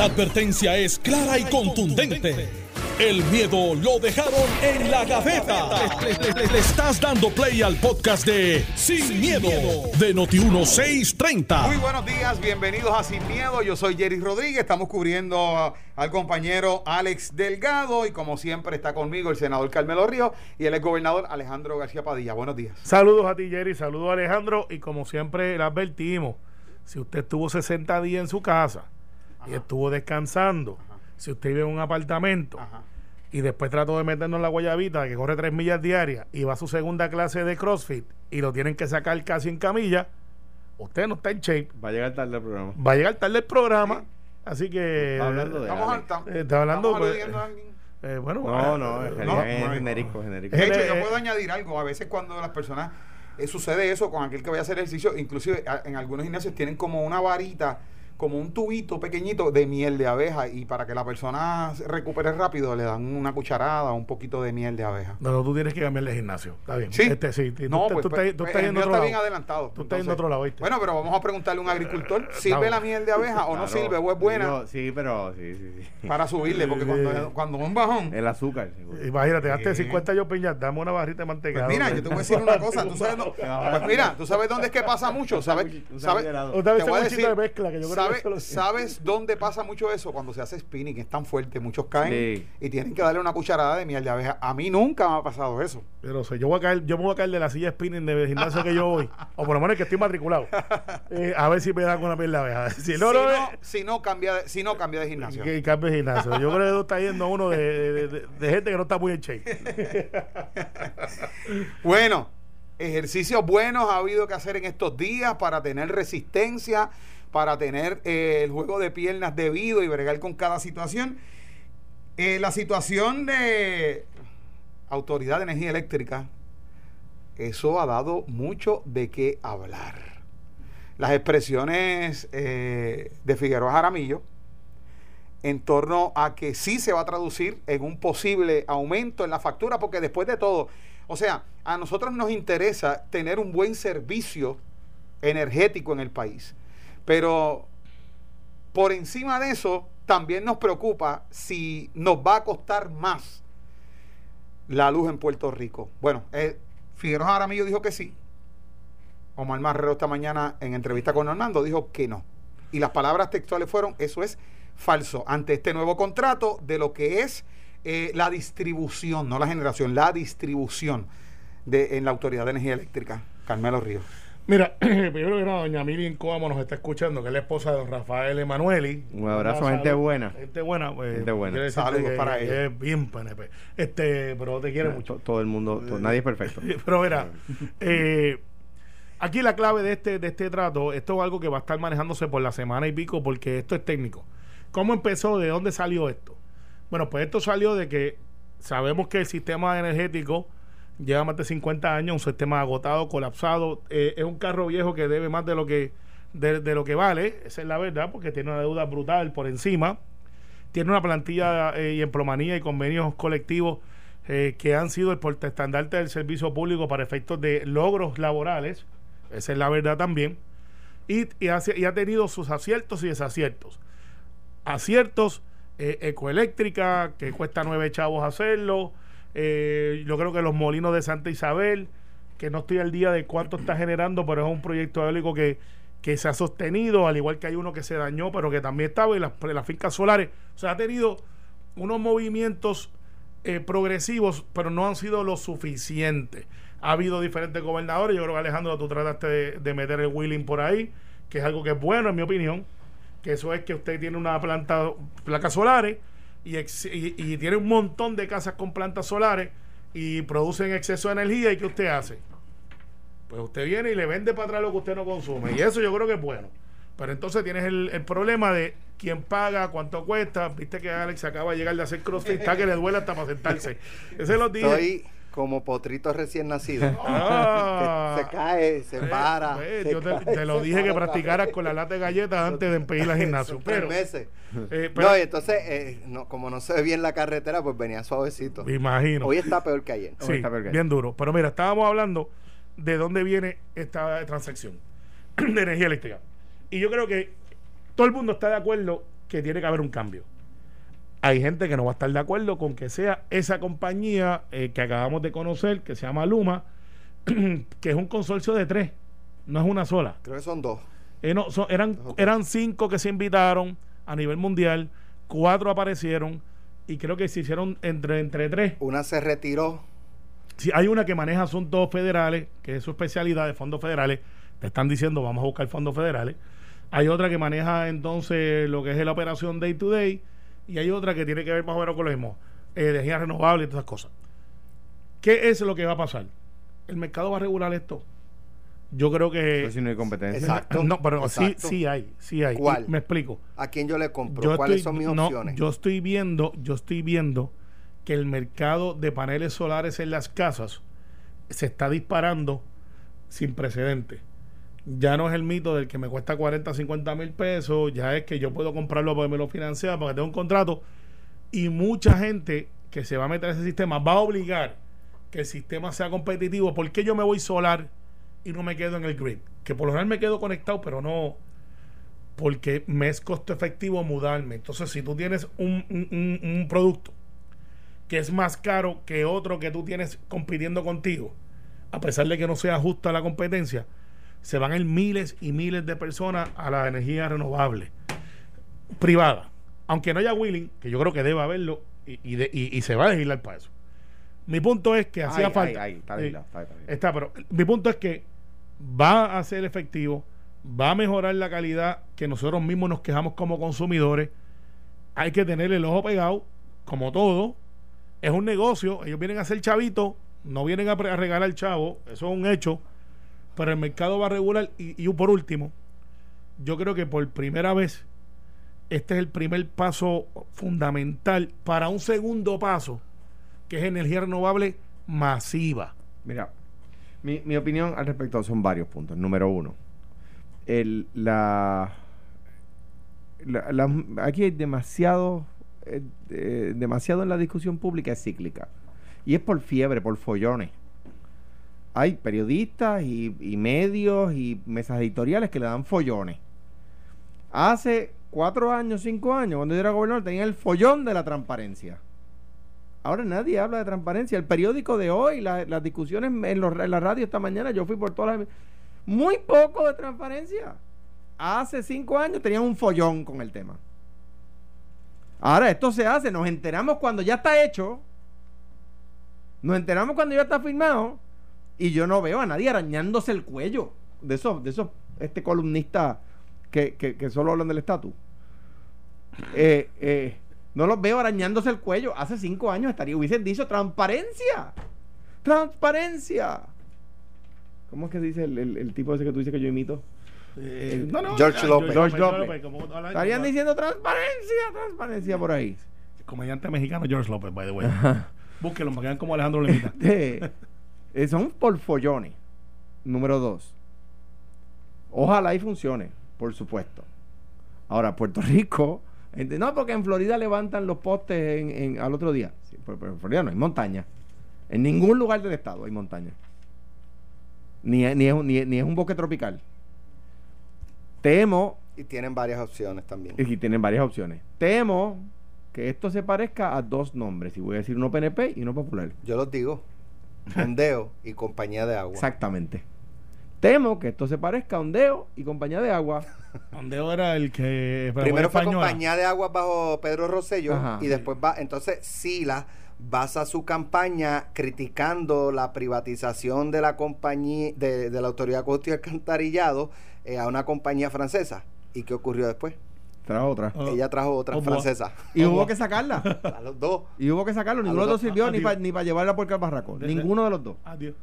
La advertencia es clara y contundente. El miedo lo dejaron en la gaveta. Le, le- le- le estás dando play al podcast de Sin, miedo, de Noti1630. Muy buenos días, bienvenidos a Sin Miedo. Yo soy Jerry Rodríguez. Estamos cubriendo al compañero Alex Delgado y como siempre está conmigo el senador Carmelo Ríos y el exgobernador Alejandro García Padilla. Buenos días. Saludos a ti, Jerry. Saludos a Alejandro. Y como siempre le advertimos, si usted estuvo 60 días en su casa y estuvo descansando, si usted vive en un apartamento Ajá. y después trató de meternos en la guayabita que corre 3 millas diarias y va a su segunda clase de CrossFit y lo tienen que sacar casi en camilla, usted no está en shape. Va a llegar tarde el programa. Va a llegar tarde el programa. Así que. Está hablando de Estamos, tam- Eh, está hablando, estamos pues, a alguien. eh, bueno, No, ah, no, eh, es no. genérico, genérico. De Eh, hecho, eh, yo puedo añadir algo. A veces cuando las personas eh, sucede eso con aquel que vaya a hacer ejercicio, inclusive a- en algunos gimnasios tienen como una varita, como un tubito pequeñito de miel de abeja y para que la persona se recupere rápido le dan una cucharada, un poquito de miel de abeja. No, no, tú tienes que cambiar de gimnasio. Está bien. Sí. Este, sí. Tú, No, tú- pues, tú pues, estás, tú pues, estás el yendo mío está lado. bien adelantado. Tú estás yendo a otro lado, ¿viste? Bueno, pero vamos a preguntarle a un agricultor, ¿sirve Vamos. la miel de abeja o no Claro. sirve o es buena Digo, sí, pero sí, sí, sí. para subirle? Porque cuando, cuando un bajón... El azúcar, seguro. Imagínate, hazte Sí. 50 yo piñas, dame una barrita de manteca. Pues mira, yo te voy a decir una cosa, ¿tú sabes, dó- pues mira, tú sabes dónde es que pasa mucho, ¿sabes? ¿sabes? Te voy a decir, de mezcla que yo creo ¿sabe- eso lo- ¿Sabes dónde pasa mucho eso? Cuando se hace spinning, es tan fuerte, muchos caen Sí. y tienen que darle una cucharada de miel de abeja. A mí nunca me ha pasado eso. Pero yo voy a caer, yo me voy a caer de la silla spinning de gimnasio que yo voy, o por lo menos que estoy matriculado. Eh, a ver si me dan una piel de abeja. Si no, si, no, no, eh, si no cambia de, si no cambia de gimnasio. que cambie de gimnasio. Yo creo que tú estás yendo a uno de, de- de- de gente que no está muy en shape. Bueno, ejercicios buenos ha habido que hacer en estos días para tener resistencia, para tener eh, el juego de piernas debido y bregar con cada situación. Eh, la situación de Autoridad de Energía Eléctrica, eso ha dado mucho de qué hablar. Las expresiones eh, de Figueroa Jaramillo en torno a que sí se va a traducir en un posible aumento en la factura, porque después de todo, o sea, a nosotros nos interesa tener un buen servicio energético en el país, pero por encima de eso, también nos preocupa si nos va a costar más la luz en Puerto Rico. Bueno, eh, Figueroa Jaramillo dijo que sí. Omar Marrero esta mañana en entrevista con Hernando dijo que no. Y las palabras textuales fueron, eso es falso, ante este nuevo contrato de lo que es eh, la distribución, no la generación, la distribución de, en la Autoridad de Energía Eléctrica. Carmelo Ríos. Mira, primero que nada, doña Miriam Coamo nos está escuchando, que es la esposa de don Rafael Emanueli. Un abrazo, gente buena. Gente buena, pues, Gente buena. Saludos para ella. Es bien PNP. Este, pero te quiere mucho. To- Todo el mundo, nadie es perfecto. Pero mira, eh, aquí la clave de este, de este trato, esto es algo que va a estar manejándose por la semana y pico, porque esto es técnico. ¿Cómo empezó? ¿De dónde salió esto? Bueno, pues esto salió de que sabemos que el sistema energético lleva más de 50 años, un sistema agotado, colapsado. eh, es un carro viejo que debe más de lo que, de, lo que vale, esa es la verdad, porque tiene una deuda brutal por encima. Tiene una plantilla eh, y emplomanía y convenios colectivos eh, que han sido el portaestandarte del servicio público para efectos de logros laborales, esa es la verdad también, y, y, hace- y ha tenido sus aciertos y desaciertos. Aciertos, ecoeléctrica, que cuesta nueve chavos hacerlo, eh, yo creo que los molinos de Santa Isabel, que no estoy al día de cuánto está generando, pero es un proyecto eólico que, que se ha sostenido, al igual que hay uno que se dañó, pero que también estaba, y las, las fincas solares, o sea, ha tenido unos movimientos eh, progresivos, pero no han sido lo suficiente. Ha habido diferentes gobernadores, yo creo que Alejandro, tú trataste de, de meter el wheeling por ahí, que es algo que es bueno en mi opinión, que eso es que usted tiene una planta, placas solares, y, y, y tiene un montón de casas con plantas solares y producen exceso de energía, ¿y qué usted hace? Pues usted viene y le vende para atrás lo que usted no consume, y eso yo creo que es bueno. Pero entonces tienes el, el problema de quién paga, cuánto cuesta. Viste que Alex acaba de llegar de hacer crossfit, está que le duele hasta para sentarse. Ese lo dije. Estoy como potrito recién nacido. Ah. se, se cae, se Eh, para. pues, se yo te, cae, te lo dije que practicaras con la lata de galletas antes de empedir al gimnasio. Pero, meses. eh, pero- no, y entonces, eh, no, como no se ve bien la carretera, pues venía suavecito. me imagino. Hoy está peor que ayer. Sí, está peor que bien duro. Pero mira, estábamos hablando de dónde viene esta transacción de energía eléctrica. Y yo creo que todo el mundo está de acuerdo que tiene que haber un cambio. Hay gente que no va a estar de acuerdo con que sea esa compañía eh, que acabamos de conocer, que se llama Luma, que es un consorcio de tres, no es una sola. Creo que son dos. Eh, no, son- eran, eran cinco que se invitaron a nivel mundial, cuatro aparecieron y creo que se hicieron entre, entre tres. Una se retiró. Si hay una que maneja asuntos federales, que es su especialidad de fondos federales, te están diciendo vamos a buscar fondos federales. Hay otra que maneja entonces lo que es la operación day to day y hay otra que tiene que ver más o menos con lo mismo, eh, energía renovable y todas esas cosas. ¿Qué es lo que va a pasar? ¿El mercado va a regular esto? Yo creo que... Si no hay competencia. Exacto. No, pero sí, Exacto. sí hay, sí hay. ¿Cuál? Me explico. ¿A quién yo le compro? Yo ¿Cuáles estoy- son mis no, opciones? yo estoy viendo, yo estoy viendo que el mercado de paneles solares en las casas se está disparando sin precedentes. Ya no es el mito del que me cuesta 40, 50 mil pesos, ya es que yo puedo comprarlo porque me lo financia, porque tengo un contrato. Y mucha gente que se va a meter a ese sistema va a obligar que el sistema sea competitivo. ¿Por qué yo me voy solar y no me quedo en el grid? Que por lo general me quedo conectado, pero no, porque me es costo efectivo mudarme. Entonces, si tú tienes un, un- un- un producto que es más caro que otro que tú tienes compitiendo contigo, a pesar de que no sea justa la competencia, se van a ir miles y miles de personas a la energía renovable privada. Aunque no haya willing, que yo creo que debe haberlo, y, y de- y- y se va a legislar para eso. Mi punto es que hacía falta. ay, ay, está pero mi punto es que va a ser efectivo, va a mejorar la calidad que nosotros mismos nos quejamos como consumidores. Hay que tener el ojo pegado, como todo. Es un negocio, ellos vienen a hacer chavito, no vienen a, a regalar chavo, eso es un hecho. Pero el mercado va a regular. Y, por último, yo creo que por primera vez, este es el primer paso fundamental para un segundo paso, que es energía renovable masiva. Mira, mi, opinión al respecto son varios puntos. Número uno, el, la- aquí hay demasiado, eh, eh, demasiado en la discusión pública es cíclica. Y es por fiebre, por follones. Hay periodistas y, medios y mesas editoriales que le dan follones. Hace cuatro años, cinco años, cuando yo era gobernador, tenía el follón de la transparencia. Ahora nadie habla de transparencia. El periódico de hoy, la- las discusiones en, en la radio esta mañana, yo fui por todas las... Muy poco de transparencia. Hace cinco años tenían un follón con el tema. Ahora esto se hace, nos enteramos cuando ya está hecho. Nos enteramos cuando ya está firmado. Y yo no veo a nadie arañándose el cuello. De esos, de esos este columnistas que, que, que solo hablan del estatus. Eh, eh, no los veo arañándose el cuello. Hace cinco años estaría, hubiesen dicho transparencia. Transparencia. ¿Cómo es que dice el, el- el tipo ese que tú dices que yo imito? Eh, no, no, George López. George López. Estarían diciendo transparencia, transparencia por ahí. Comediante mexicano George López, by the way. Búsquenlo para que vean como Alejandro le imita. Eh, son por follones. Número dos. Ojalá y funcione, por supuesto. Ahora, Puerto Rico. No, porque en Florida levantan los postes en, en- al otro día. Sí, pero, pero en Florida no hay montaña. En ningún lugar del estado hay montaña. Ni, es- ni, es, un- ni, es- ni es un bosque tropical. Temo, Y tienen varias opciones también. y tienen varias opciones. Temo que esto se parezca a dos nombres. Y voy a decir uno PNP y uno popular. Yo los digo. Ondeo y compañía de agua. Exactamente. Temo que esto se parezca a Ondeo y compañía de agua. Ondeo era el que. Primero fue española. compañía de agua bajo Pedro Rosselló Ajá. y después va, entonces Sila basa su campaña criticando la privatización de la compañía de, de la autoridad Costo y Alcantarillado eh, a una compañía francesa. ¿Y qué ocurrió después? Trajo otra. Oh. Ella trajo otra Oh, francesa. Y Oh, hubo wow. que sacarla. A los dos. Y hubo que sacarlo. Ninguno de los dos sirvió ni para Dios. ni pa llevarla por el barraco. Ninguno de los dos. Adiós.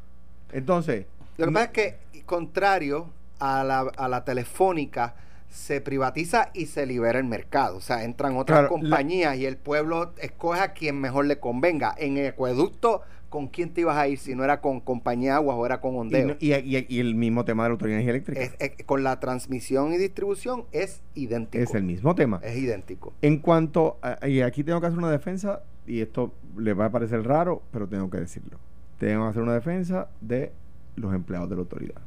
Entonces, Lo que no- pasa es que, contrario a la, a la telefónica, se privatiza y se libera el mercado. O sea, entran otras Claro, compañías y el pueblo escoge a quien mejor le convenga. En el acueducto, ¿con quién te ibas a ir si no era con compañía aguas o era con ondeo? y- y- y el mismo tema de la autoridad eléctrica. Es- es- con la transmisión y distribución es idéntico. Es el mismo tema. Es idéntico. En cuanto, a- y aquí tengo que hacer una defensa, y esto le va a parecer raro, pero tengo que decirlo. Tengo que hacer una defensa de los empleados de la autoridad.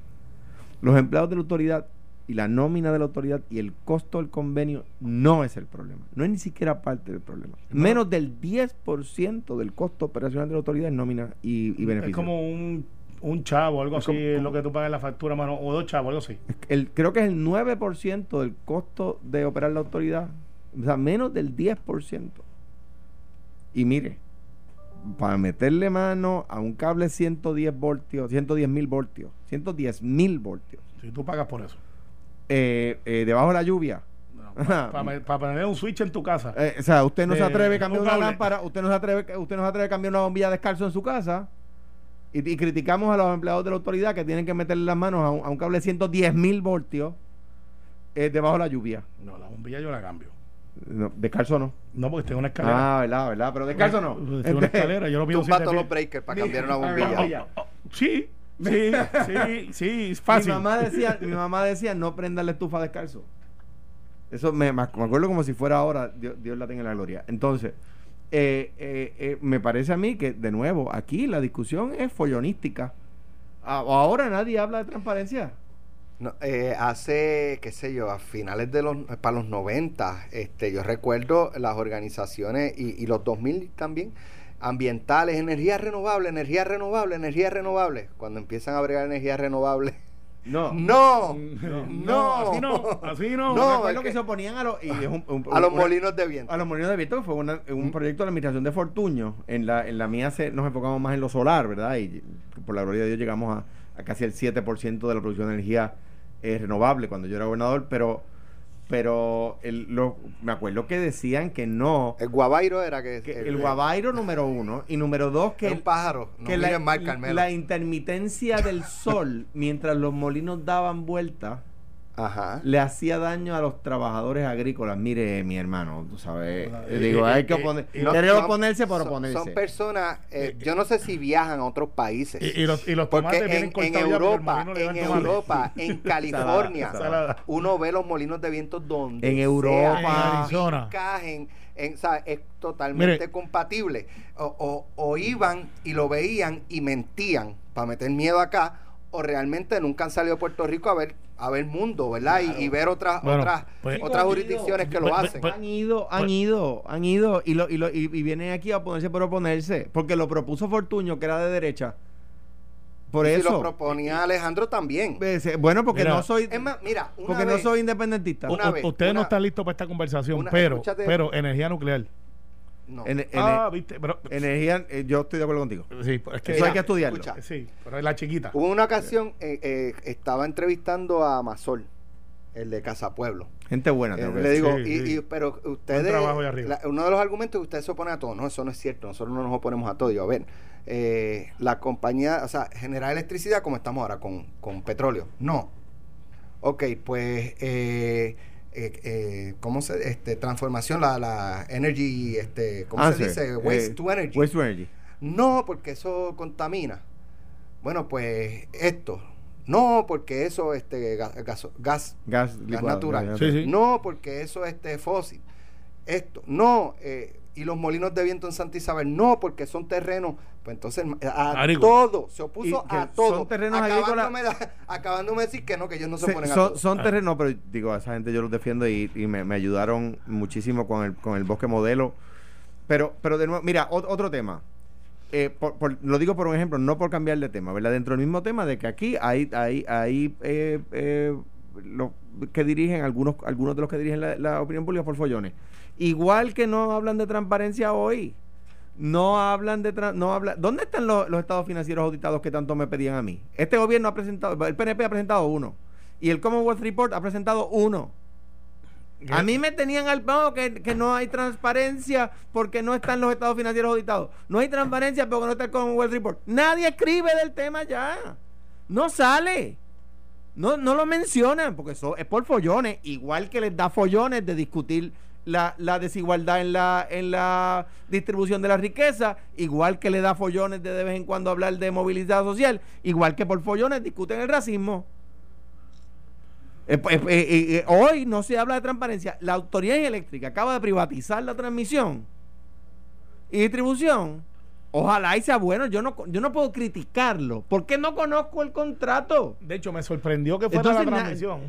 Los empleados de la autoridad y la nómina de la autoridad y el costo del convenio no es el problema. No es ni siquiera parte del problema. Menos del 10% del costo operacional de la autoridad es nómina y, y beneficio. Es como un, un chavo, algo Es así, como- lo que tú pagas en la factura, mano, o dos chavos, algo así. El, creo que es el 9% del costo de operar la autoridad. O sea, menos del 10%. Y mire, para meterle mano a un cable 110 voltios, 110 mil voltios, 110 mil voltios, Si tú pagas por eso. Eh, eh, debajo de la lluvia. Para poner un switch en tu casa. Eh, o sea, usted no se De- atreve a cambiar un una lámpara, usted no se atreve, usted no se atreve a cambiar una bombilla descalzo en su casa. Y, y criticamos a los empleados de la autoridad que tienen que meterle las manos a un, a un cable de 110 mil voltios eh, debajo de la lluvia. No, la bombilla yo la cambio. No, descalzo no. No, porque tengo una escalera. Ah, verdad, verdad. Pero descalzo no. Tengo una escalera, yo lo pido Tumba todos los breakers para cambiar una bombilla. bombilla. Sí, sí, sí, sí, es fácil. Mi mamá decía, mi mamá decía no prenda la estufa descalzo. Eso me, me acuerdo como si fuera ahora, Dios, Dios la tenga en la gloria. Entonces, eh, eh, eh, me parece a mí que, de nuevo, aquí la discusión es follonística. A- ahora nadie habla de transparencia. No, eh, hace, qué sé yo, a finales de los, para los 90, este, yo recuerdo las organizaciones y, y los 2000 también, ambientales, energía renovable, energía renovable, energía renovable. Cuando empiezan a bregar energía renovable, No. no, No, no, así no, así no. No, es que, que- se oponían a los, y es un- un- a los una- molinos de viento. A los molinos de viento, que fue una- un proyecto de la administración de Fortuño. En la, en la mía se, nos enfocamos más en lo solar, ¿verdad? Y por la gloria de Dios llegamos a, a casi el 7% de la producción de energía eh, renovable cuando yo era gobernador, pero pero el, lo, me acuerdo que decían que no, El guabairo era que, que el guabairo número uno y número dos que, un pájaro. No que la, Carmelo. la intermitencia del sol mientras los molinos daban vuelta Ajá. le hacía daño a los trabajadores agrícolas. Mire, mi hermano, tú sabes. Eh, y- digo, y- hay que oponer. y No, Quiere son- oponerse por son- oponerse. Son personas, eh, yo no sé si viajan a otros países. Y, y los, y los Porque tomates vienen en, en Europa, en. Europa, en California, Salada. uno ve los molinos de viento donde En sea, Europa. En Arizona. fincas, en, en, ¿sabes? es totalmente Mire. compatible. O, o- o iban y lo veían y mentían para meter miedo acá, o realmente nunca han salido a Puerto Rico a ver a ver mundo, ¿verdad? Y, y ver otras Bueno, otras pues- otras jurisdicciones que lo Pues- hacen. pues- han ido, han Pues- ido, han ido y, lo, y, lo, y, y vienen aquí a oponerse por oponerse. Porque lo propuso Fortuño, que era de derecha. Por Y si eso. lo proponía Alejandro también. Eh, bueno, porque Mira. no soy. Es más, mira, una porque no vez- soy independentista. Una vez, Ustedes no una- están listos para esta conversación, una- pero, escúchate. pero energía nuclear. No. En- en- ah, viste, pero energía, eh, yo estoy de acuerdo contigo. sí, es que Eso hay que estudiarlo. escucha. sí, pero es la chiquita. Hubo una ocasión, eh, eh, estaba entrevistando a Masol, el de Casa Pueblo. Gente buena, Eh, tengo que le digo, Sí, y, sí. y- pero ustedes, la- uno de los argumentos que ustedes se oponen a todo, no, eso no es cierto, nosotros no nos oponemos a todo. Yo, a ver, eh, la compañía, o sea, generar electricidad como estamos ahora con, con petróleo. No. Ok, pues, eh, eh, eh, ¿cómo se, este, transformación, la, la energy, este, ¿cómo Ah, se sí. dice? Waste Eh, to energy. Waste to energy. No, porque eso contamina. Bueno, pues esto. No, porque eso este gas, gas, gas, Gas, natural. gas Sí, sí. No, porque eso este fósil. Esto. No, eh, y los molinos de viento en Santa Isabel. No, porque son terrenos. Pues entonces a todo, se opuso Y que a todo. son terrenos acabándome, de- acabándome de decir que no, que ellos no se, Se- oponen a son, todo. son Ah. terrenos, pero digo, a esa gente yo los defiendo y, y me, me ayudaron muchísimo con el, con el bosque modelo. Pero, pero de nuevo, mira, ot- otro tema. Eh, por- por- lo digo por un ejemplo, no por cambiar de tema, ¿verdad? Dentro del mismo tema de que aquí hay, hay, hay eh, eh, los que dirigen, algunos, algunos de los que dirigen la, opinión pública por follones. Igual que no hablan de transparencia hoy. No hablan de... no habla, ¿Dónde están los, los estados financieros auditados que tanto me pedían a mí? Este gobierno ha presentado, el PNP ha presentado uno. Y el Commonwealth Report ha presentado uno. A mí me tenían al no, que, que no hay transparencia porque no están los estados financieros auditados. No hay transparencia porque no está el Commonwealth Report. Nadie escribe del tema ya. No sale. No, no lo mencionan porque eso es por follones. Igual que les da follones de discutir la, la desigualdad en la, en la distribución de la riqueza. Igual que le da follones de de vez en cuando hablar de movilidad social. Igual que por follones discuten el racismo. Eh, pues, eh, eh, hoy no se habla de transparencia. La autoridad eléctrica acaba de privatizar la transmisión y distribución. Ojalá y sea bueno. Yo no, yo no puedo criticarlo porque no conozco el contrato. De hecho, me sorprendió que fuera Entonces, la transmisión.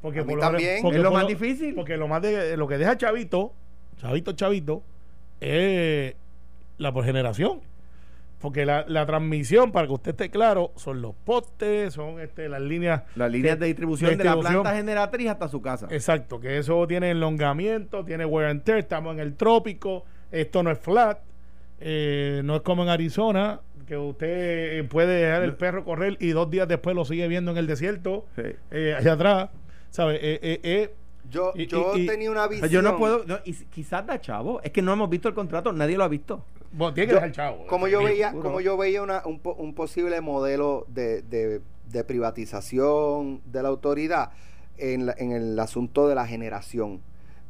Porque A mí por también. porque Es lo por más difícil. Porque lo más de, lo que deja Chavito, Chavito, Chavito, es la por generación. Porque la, la transmisión, para que usted esté claro, son los postes, son este, las líneas. Las líneas de distribución, de la distribución. planta generatriz hasta su casa. Exacto, que eso tiene elongamiento, tiene wear and tear, estamos en el trópico, esto no es flat, eh, no es como en Arizona, que usted eh, puede dejar el perro correr y dos días después lo sigue viendo en el desierto, Sí. eh, allá atrás, ¿sabes? Eh, eh, eh, Yo, Y- yo y- tenía una visión. yo no puedo, no, y quizás da chavo, es que no hemos visto el contrato, nadie lo ha visto. bueno, tiene que Yo- dejar chavo. como yo veía como yo veía una- un, po- un posible modelo de, de- de privatización de la autoridad en, la- en el asunto de la generación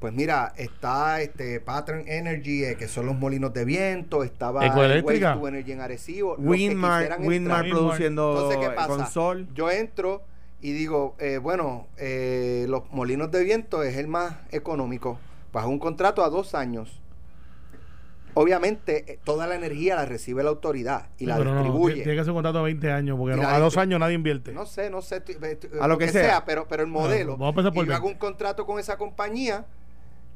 pues mira está este Pattern Energy eh, que son los molinos de viento estaba Ecoeléctrica. Waste to Energy en Arecibo Windmark entrar. produciendo entonces qué pasa con sol. yo entro y digo eh, bueno eh, los molinos de viento es el más económico bajo un contrato a dos años Obviamente, eh, toda la energía la recibe la autoridad y la pero no, distribuye. tiene que ser un contrato de 20 años, porque no- a dos años nadie invierte. No sé, no sé, A lo que sea. pero, pero el modelo. vamos a por y yo hago 20. un contrato con esa compañía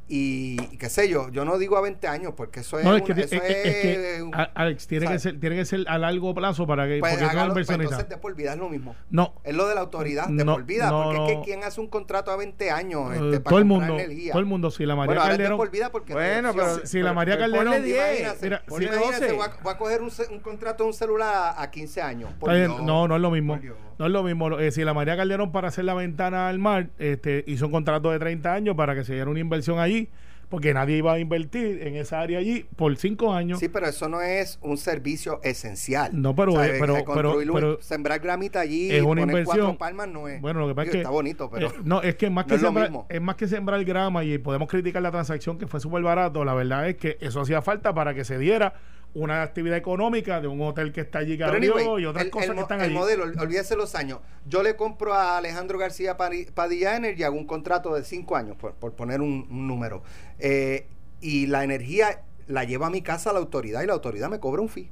y, y qué sé yo, yo no digo a 20 años porque eso es, No, es que, una- eso es- es que, un- Alex, tiene que, ser, tiene que ser a largo plazo para que. pues, porque hágalo, pues, entonces de por vida es lo mismo. no, Es lo de la autoridad, de No, por vida, no, porque es que no. ¿quién hace un contrato a 20 años eh, este, para todo el mundo, energía? todo el mundo, si la María bueno, ahora es de Calderón. por vida porque Bueno, pero Si la María pero Calderón- ponle 10, Imagínate, Mira, ponle imagínate, 12. voy a, voy a coger un, contrato de un celular a, a 15 años. por Dios. no, no es lo mismo. No es lo mismo. Eh, si la María Calderón para hacer la ventana al mar este, hizo un contrato de 30 años para que se diera una inversión allí, porque nadie iba a invertir en esa área allí por 5 años. Sí, pero eso no es un servicio esencial. No, pero, O sea, eh, pero- un- pero- sembrar gramita allí, es una poner inversión. cuatro palmas no es. Bueno, lo que pasa Digo, es que. está bonito, pero eh, no, es que más no que es lo sembrar, mismo. es más que sembrar grama y podemos criticar la transacción que fue súper barato. La verdad es que eso hacía falta para que se diera una actividad económica de un hotel que está allí que Pero abrió anyway, y otras el, cosas el que están el allí. modelo, ol- olvídese los años. Yo le compro a Alejandro García Padilla Energy, hago un contrato de cinco años, por, por poner un, un número. Eh, y la energía la lleva a mi casa la autoridad y la autoridad me cobra un fee.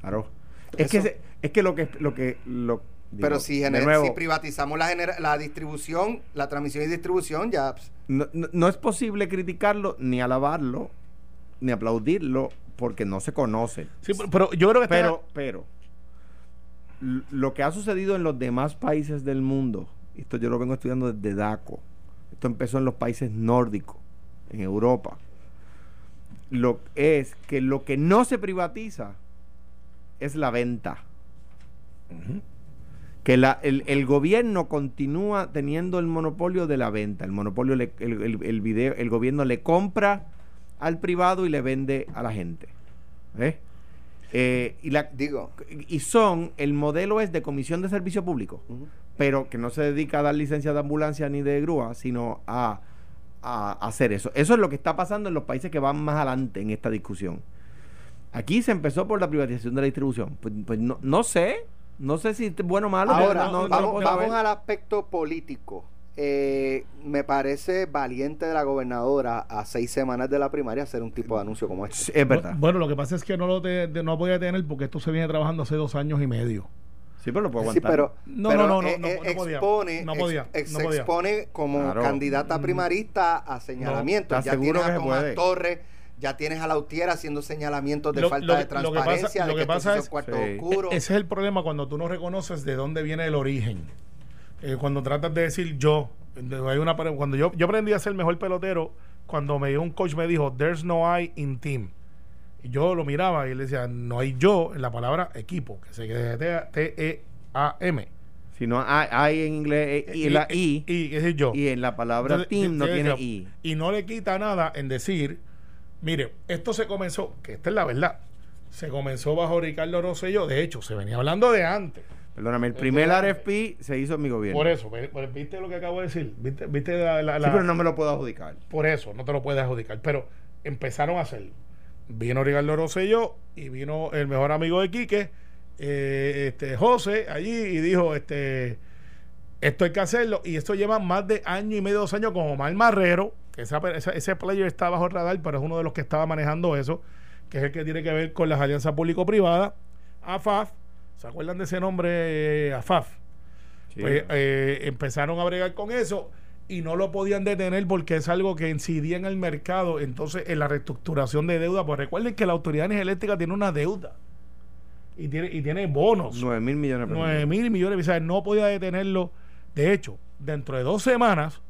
Claro. Es que, se- es que lo que lo que lo Pero si, nuevo, si privatizamos la, genera- la distribución, la transmisión y distribución, ya... pues, no, no- no es posible criticarlo ni alabarlo ni aplaudirlo porque no se conoce. Sí, pero, yo creo que está- Pero, pero, lo que ha sucedido en los demás países del mundo, esto yo lo vengo estudiando desde DACO, esto empezó en los países nórdicos, en Europa, lo es que lo que no se privatiza es la venta. Que la- el, el gobierno continúa teniendo el monopolio de la venta. El monopolio, le- el, el- el video, el gobierno le compra al privado y le vende a la gente. ¿Eh? Eh, y, la, digo... y son, el modelo es de comisión de servicio público, pero que no se dedica a dar licencia de ambulancia ni de grúa, sino a, a hacer eso. Eso es lo que está pasando en los países que van más adelante en esta discusión. Aquí se empezó por la privatización de la distribución. Pues, pues no, no sé, no sé si es bueno o malo. Ahora, no- no- vamos, vamos al aspecto político. Eh, me parece valiente de la gobernadora a seis semanas de la primaria hacer un tipo de anuncio como este. Sí, Es verdad. Bueno, lo que pasa es que no lo te- de- no podía tener porque esto se viene trabajando hace dos años y medio. Sí, pero lo puedo Sí, aguantar. pero, No, pero, no, no, eh, no, eh, no podía. expone, No podía, ex- ex- no se podía. expone como Claro. candidata primarista a señalamientos. ¿estás ya seguro tienes que a Tomás? Torres, ya tienes a Lautiera haciendo señalamientos de Lo- falta lo de que- lo que pasa- transparencia, lo de que que, esto pasa es- cuarto Sí. oscuro. E- Ese es el problema cuando tú no reconoces de dónde viene el origen. Eh, cuando tratas de decir yo, hay una, cuando yo, yo aprendí a ser mejor pelotero, cuando me dio un coach me dijo, there's no I in team. Y yo lo miraba y él decía, no hay yo en la palabra equipo, que se quede T-E-A-M. Si no, hay, hay en inglés eh, y la I, Y, es decir, yo. y en la palabra Entonces, team no tiene I. Y no le quita nada en decir, mire, esto se comenzó, que esta es la verdad, se comenzó bajo Ricardo Rosselló, de hecho, se venía hablando de antes. Perdóname, el primer. RFP se hizo en mi gobierno. Por eso, ¿viste lo que acabo de decir? ¿Viste, viste la, la- la- Sí, pero no me lo puedo adjudicar. Por eso, no te lo puedes adjudicar. Pero empezaron a hacerlo. Vino Ricardo Rosselló y vino el mejor amigo de Quique, eh, este, José, allí y dijo, este, esto hay que hacerlo. Y esto lleva más de año y medio, dos años con Omar Marrero, que esa- esa- ese player está bajo el radar, pero es uno de los que estaba manejando eso, que es el que tiene que ver con las alianzas público-privadas. AFAF, ¿se acuerdan de ese nombre? eh, AFAF. Sí. Pues eh, empezaron a bregar con eso. y no lo podían detener porque es algo que incidía en el mercado, entonces en la reestructuración de deuda, pues recuerden que la Autoridad Eléctrica tiene una deuda y tiene, y tiene bonos. 9 mil millones de pesos. 9 mil millones, o sea, no podía detenerlo. De hecho, dentro de dos semanas,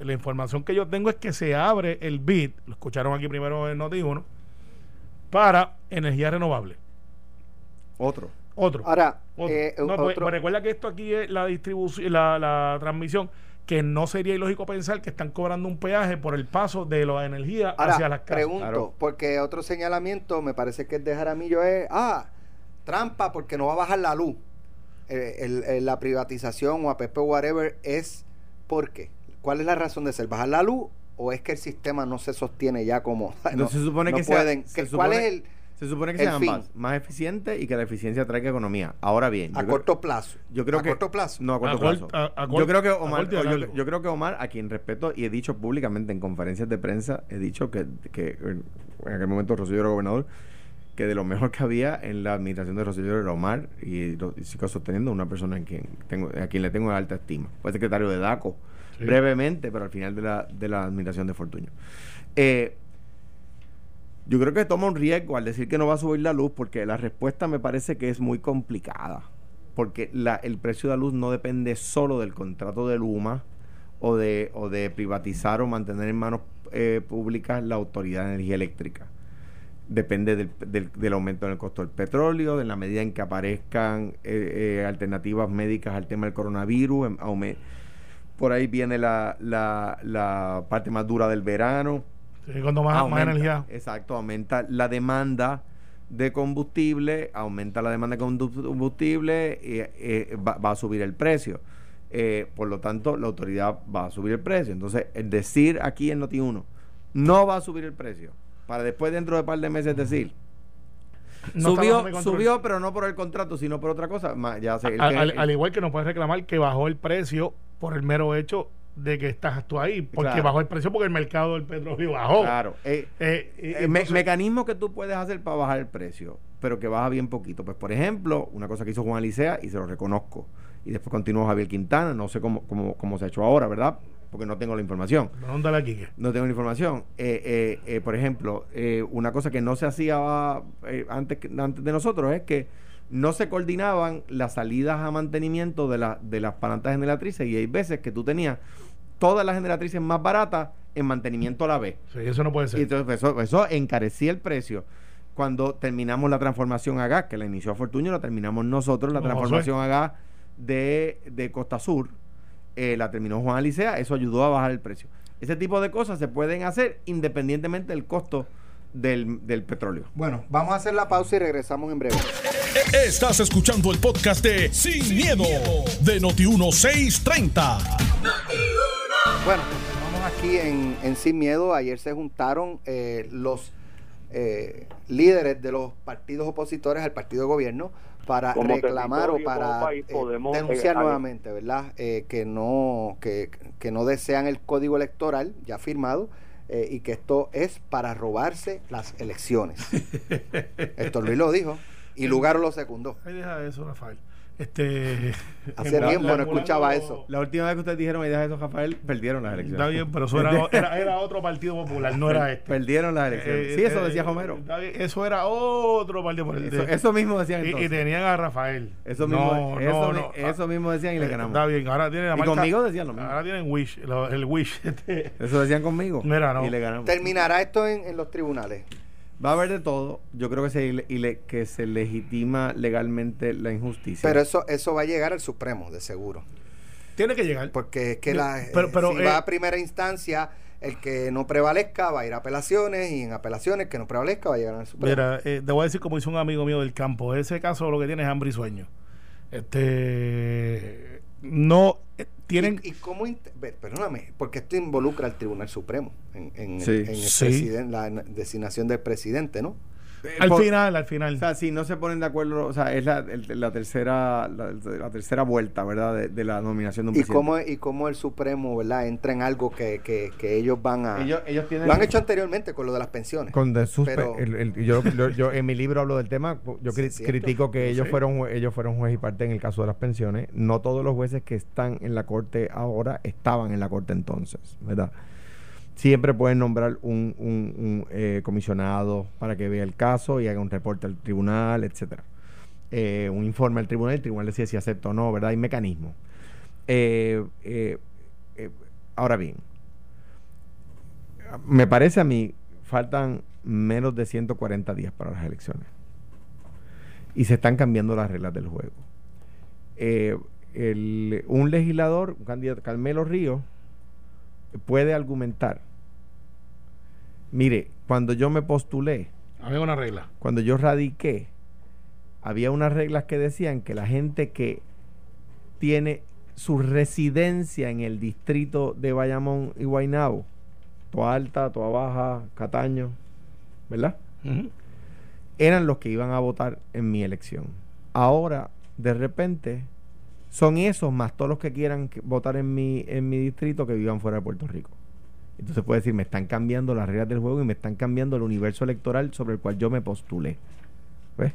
la información que yo tengo es que se abre el bid, lo escucharon aquí primero en Noti1, para energía renovable. Otro. Otro. Ahora, Otro. eh, No, pues, otro- pues recuerda que esto aquí es la distribución, la, la transmisión, que no sería ilógico pensar que están cobrando un peaje por el paso de la energía Ahora, hacia las casas. pregunto, Claro. porque otro señalamiento me parece que es de Jaramillo es, ah, trampa porque no va a bajar la luz. Eh, el- el- la privatización o APP whatever es ¿por qué? ¿Cuál es la razón de ser? ¿Bajar la luz o es que el sistema no se sostiene ya como No, se supone no que sea- pueden? se que- ¿Cuál supone- es el Se supone que el sean fin. más, más eficientes y que la eficiencia traiga economía. Ahora bien, a creo- corto plazo? yo creo a que corto plazo. No, a corto A plazo. a- a yo creo que Omar, yo, creo que Omar, a quien respeto y he dicho públicamente en conferencias de prensa, he dicho que, que en aquel momento Rosselló era gobernador, que de lo mejor que había en la administración de Rosselló era Omar y, lo- y sigo sosteniendo una persona en quien tengo, a quien le tengo alta estima. Fue secretario de DACO Sí. brevemente, pero al final de la, de la administración de Fortuño. Eh, yo creo que toma un riesgo al decir que no va a subir la luz porque la respuesta me parece que es muy complicada. Porque el precio de la luz no depende solo del contrato de Luma o de, privatizar o mantener en manos eh, públicas la autoridad de energía eléctrica. Depende del, aumento en el costo del petróleo, de la medida en que aparezcan eh, eh, alternativas médicas al tema del coronavirus. em- por ahí viene la parte más dura del verano. Sí, cuando más, más Aumenta, energía. Exacto, aumenta la demanda de combustible, aumenta la demanda de combustible, y eh, va, va a subir el precio. Eh, por lo tanto, la autoridad va a subir el precio. Entonces, el decir aquí en Noti1, no va a subir el precio, para después dentro de un par de meses decir, No subió, subió, pero no por el contrato, sino por otra cosa. Ma- ya sé, el A- que- al, al igual que no puedes reclamar que bajó el precio por el mero hecho de que estás tú ahí, porque Claro. bajó el precio porque el mercado del petróleo bajó. Claro. eh, Eh, Eh, me- entonces- mecanismos que tú puedes hacer para bajar el precio, pero que baja bien poquito. Pues, por ejemplo, una cosa que hizo Juan Alicea y se lo reconozco. Y después continuó Javier Quintana, no sé cómo, cómo, cómo se ha hecho ahora, ¿verdad? Porque no tengo la información. Pregúntale a Quique. No tengo la información. Eh, eh, eh, por ejemplo, eh, una cosa que no se hacía eh, antes, antes de nosotros es que no se coordinaban las salidas a mantenimiento de, la, de las plantas generatrices y hay veces que tú tenías todas las generatrices más baratas en mantenimiento a la vez. Sí, eso no puede ser. Y entonces eso, eso encarecía el precio. Cuando terminamos la transformación a gas, que la inició Fortuño, la terminamos nosotros, la transformación a gas de, de Costa Sur, eh, la terminó Juan Alicea, eso ayudó a bajar el precio. Ese tipo de cosas se pueden hacer independientemente del costo del, del petróleo. Bueno, vamos a hacer la pausa y regresamos en breve. Estás escuchando el podcast de Sin, miedo, de Noti1630. Bueno, continuamos aquí en, en Sin Miedo. Ayer se juntaron eh, los eh, líderes de los partidos opositores al partido de gobierno para Como reclamar o para país, eh, denunciar eh, nuevamente, ¿verdad? Eh, que no que, que no desean el código electoral ya firmado eh, y que esto es para robarse las elecciones. Héctor Luis lo dijo y Lugaro lo secundó. Ahí deja eso, Rafael. Este, Hace en- tiempo no escuchaba eso. La última vez que ustedes dijeron ideas de eso, Rafael, perdieron las elecciones. Está bien, pero eso era, era, era otro partido popular, no era este. Perdieron las elecciones. Eh, sí, eso eh, decía Romero. está bien, Eso era otro partido popular. Eso, eso mismo decían y, y entonces. tenían a Rafael. Eso mismo, No, eso, no, eso mismo decían y le Eh, ganamos. Está bien, ahora tienen la Y conmigo decían lo mismo. Ahora tienen Wish, lo- el Wish. este. Eso decían conmigo. Mira, no. Y le ganamos. Terminará esto en, en los tribunales. Va a haber de todo. Yo creo que se, y le- que se legitima legalmente la injusticia. Pero eso, eso va a llegar al Supremo, de seguro. Tiene que llegar. Porque es que Yo- la, pero- pero, si eh, va a primera instancia, el que no prevalezca va a ir a apelaciones y en apelaciones que no prevalezca va a llegar al Supremo. Mira, eh, te voy a decir como hizo un amigo mío del campo. Ese caso lo que tiene es hambre y sueño. Este. No. Tienen. ¿Y, y cómo perdóname, porque esto involucra al Tribunal Supremo en, en- Sí. en el Sí. presiden- la designación del presidente, ¿no? Eh, Al por- final, al final. O sea, si no se ponen de acuerdo, o sea, es la, el- la tercera la, la tercera vuelta, ¿verdad? De, de la nominación de un Y presidente. cómo, y cómo el Supremo, ¿verdad? Entra en algo que, que, que ellos van a... ellos, ellos tienen lo han hecho anteriormente con lo de las pensiones. Con de Pero- el- el- yo, yo- yo en mi libro hablo del tema. Yo Sí, cri- critico que ellos sé. fueron jue- ellos fueron juez y parte en el caso de las pensiones. No todos los jueces que están en la corte ahora estaban en la corte entonces, ¿verdad? Siempre pueden nombrar un, eh, comisionado para que vea el caso y haga un reporte al tribunal, etcétera. Eh, un informe al tribunal, el tribunal decide si acepta o no, ¿verdad? Hay mecanismos. Eh, ahora bien, me parece a mí, faltan menos de 140 días para las elecciones. Y se están cambiando las reglas del juego. El- un legislador, un candidato, Carmelo Ríos, puede argumentar, mire, cuando yo me postulé, Había una regla. cuando yo radiqué, había unas reglas que decían que la gente que tiene su residencia en el distrito de Bayamón y Guaynabo, Toa Alta, Toa Baja, Cataño, ¿verdad? Eran los que iban a votar en mi elección. Ahora, de repente, son esos más todos los que quieran votar en mi, en mi distrito que vivan fuera de Puerto Rico. Entonces puede decir, me están cambiando las reglas del juego y me están cambiando el universo electoral sobre el cual yo me postulé. ¿Ves?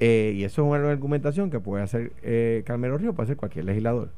Eh, y eso es una argumentación que puede hacer eh, Carmelo Río, puede hacer cualquier legislador.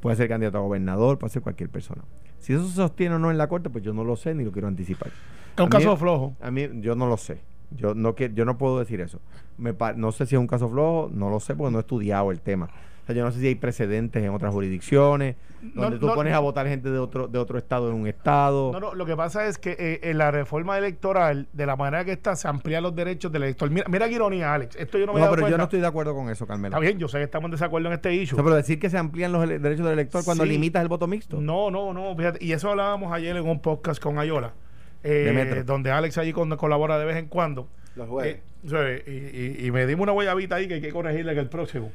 Puede ser candidato a gobernador, puede ser cualquier persona. Si eso se sostiene o no en la corte, pues yo no lo sé ni lo quiero anticipar. Es un mí- caso flojo. A mí, yo no lo sé. Yo no, que, yo no puedo decir eso. Me no sé si es un caso flojo, no lo sé porque no he estudiado el tema. O sea, yo no sé si hay precedentes en otras jurisdicciones No, donde tú no, pones no. a votar gente de otro de otro estado en un estado. No, no, lo que pasa es que eh, en la reforma electoral, de la manera que está, se amplían los derechos del elector. Mira, mira qué ironía, Alex. Esto yo no me No, pero yo no estoy de acuerdo con eso, Carmelo. Está bien, yo sé que estamos en desacuerdo en este O issue. sea, pero decir que se amplían los derechos del elector cuando Sí. limitas el voto mixto. No, no, no. Fíjate, y eso hablábamos ayer en un podcast con Ayola, eh, donde Alex allí con- colabora de vez en cuando. Los jueves. Eh, y, y- y me dimos una guayabita ahí que hay que corregirle que el próximo.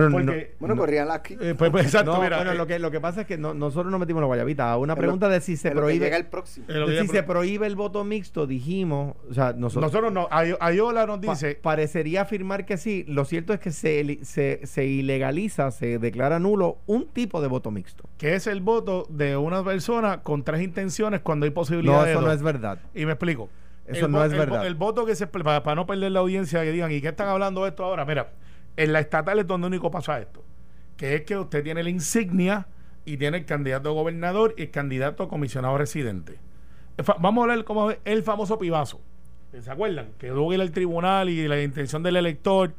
Bueno, no- bueno, corrían aquí. eh, pues, pues, exacto, no, mira. bueno, eh, lo que lo que pasa es que no- nosotros nos metimos la guayabita. A una lo- pregunta de si se prohíbe llega el próximo. de si se prohíbe el voto mixto, dijimos, o sea, nosotros nosotros no. Ay- Ayola nos Pa- dice. parecería afirmar que sí. Lo cierto es que se, se, se ilegaliza, se declara nulo un tipo de voto mixto. que es el voto de una persona con tres intenciones cuando hay posibilidad No, de eso no es verdad. Y me explico. Eso El no es el verdad. El, voto que se para, para no perder la audiencia que digan, ¿y qué están hablando de esto ahora? Mira, en la estatal es donde único pasa esto, que es que usted tiene la insignia y tiene el candidato a gobernador y el candidato a comisionado residente. Vamos a hablar como es el famoso pibazo. ¿Se acuerdan? Que tuvo que ir al tribunal y la intención del elector.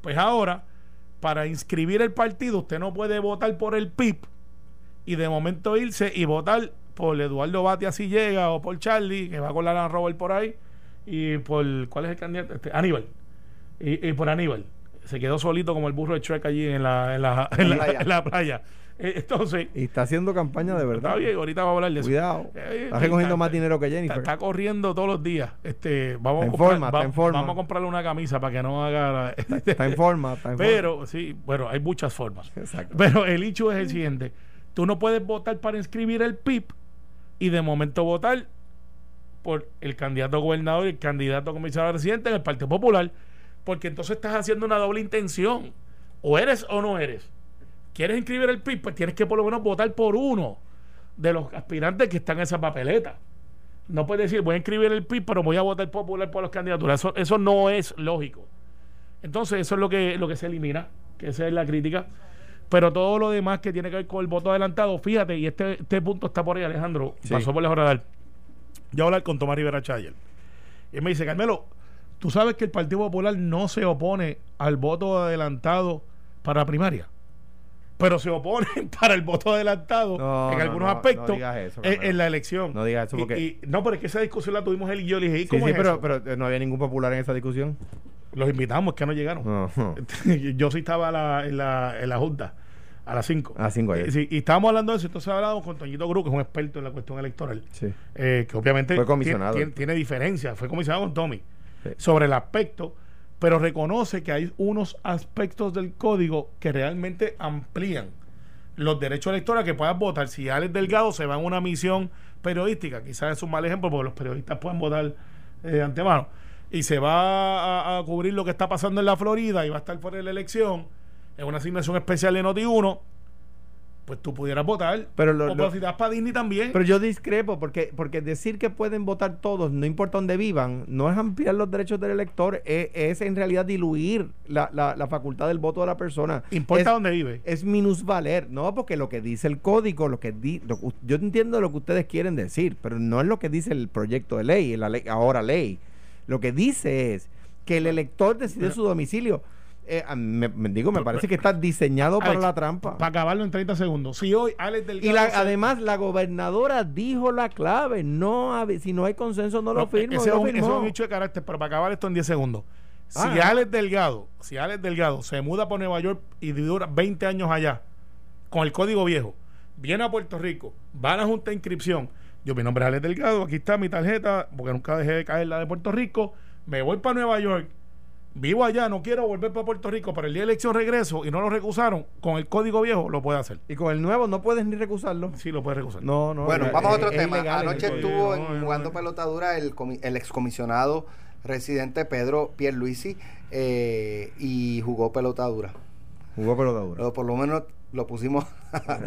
Pues ahora, para inscribir el partido, usted no puede votar por el PIB y de momento irse y votar por Eduardo Batia si llega o por Charlie, que va con la Rover por ahí, y por, ¿cuál es el candidato? Este, Aníbal. Y, y por Aníbal. Se quedó solito como el burro de Shrek allí en la, en la, en la- playa. en la playa. Eh, Entonces, Y está haciendo campaña de verdad. está bien, ahorita vamos a hablar de eso. Cuidado. Eh, Está recogiendo está- más dinero que Jennifer. está corriendo todos los días. Este, vamos, Está en a comprar- forma, va- en forma. vamos a comprarle una camisa para que no haga... la- Está en forma. Está en forma. Pero, sí, bueno, hay muchas formas. Exacto. Pero el hecho es el siguiente: tú no puedes votar para inscribir el PIB y de momento votar por el candidato a gobernador y el candidato a comisionado residente en el Partido Popular, porque entonces estás haciendo una doble intención. O eres o no eres. ¿Quieres inscribir el PIB? Pues tienes que por lo menos votar por uno de los aspirantes que están en esa papeleta. No puedes decir, voy a inscribir el PIB, pero voy a votar popular por las candidaturas. Eso, eso no es lógico. Entonces, eso es lo que, lo que se elimina, que esa es la crítica. Pero todo lo demás que tiene que ver con el voto adelantado, fíjate, y este, este punto está por ahí, Alejandro, Sí. pasó por el radar. Yo voy a hablar con Tomás Rivera Chayer. Y él me dice, Carmelo, tú sabes que el Partido Popular no se opone al voto adelantado para primaria. Pero se opone para el voto adelantado No, en no, algunos no, aspectos no digas eso, en, Carmelo. en la elección. No digas eso Y- porque- y- no, pero es que esa discusión la tuvimos él y yo. Le dije, ¿y Sí, cómo sí, es pero, eso? pero eh, no había ningún popular en esa discusión. Los invitamos, que no llegaron. Yo sí estaba la- en, la, en la junta a las 5. A las cinco ayer. Sí, y estábamos hablando de eso. Entonces hablábamos con Toñito Cruz, que es un experto en la cuestión electoral. Sí. eh, que obviamente Fue comisionado. Tiene, tiene- tiene diferencia. Fue comisionado con Tommy Sobre el aspecto, pero reconoce que hay unos aspectos del código que realmente amplían los derechos electorales que puedan votar. Si Alex Delgado se va en una misión periodística, quizás es un mal ejemplo porque los periodistas pueden votar eh, de antemano. y se va a, cubrir lo que está pasando en la Florida y va a estar fuera de la elección en una asignación especial de Noti1, pues tú pudieras votar. Pero lo- o lo- si para Disney también. Pero yo discrepo, porque, porque decir que pueden votar todos, no importa dónde vivan, no es ampliar los derechos del elector, es, es en realidad diluir la, la- la facultad del voto de la persona. Importa es, dónde vive. Es minusvaler, ¿no? Porque lo que dice el código, lo que di- lo yo entiendo lo que ustedes quieren decir, pero no es lo que dice el proyecto de ley, la ley ahora ley. Lo que dice es que el elector decide su domicilio. Eh, me, me digo, me parece que está diseñado para la trampa. Para acabarlo en 30 segundos. Si hoy Alex Delgado. Y la- se- además la gobernadora dijo la clave, no si no hay consenso no, lo firmo. Ese es, un, ese es firmó. un hecho de carácter, pero para acabar esto en 10 segundos. Si Ah. Alex Delgado, si Alex Delgado se muda por Nueva York y dura 20 años allá, con el código viejo, viene a Puerto Rico, va a la Junta de Inscripción. Yo, mi nombre es Alex Delgado, aquí está mi tarjeta, porque nunca dejé de caer la de Puerto Rico. Me voy para Nueva York, vivo allá, no quiero volver para Puerto Rico, pero el día de elección regreso y no lo recusaron, con el código viejo lo puede hacer. Y con el nuevo no puedes ni recusarlo. Sí, lo puede recusar. No, no. Bueno, es- vamos a otro es tema. Anoche estuvo no, en no, jugando no. pelotadura el, el excomisionado residente Pedro Pierluisi eh, y jugó pelotadura. Jugó pelotadura. Pero por lo menos lo pusimos a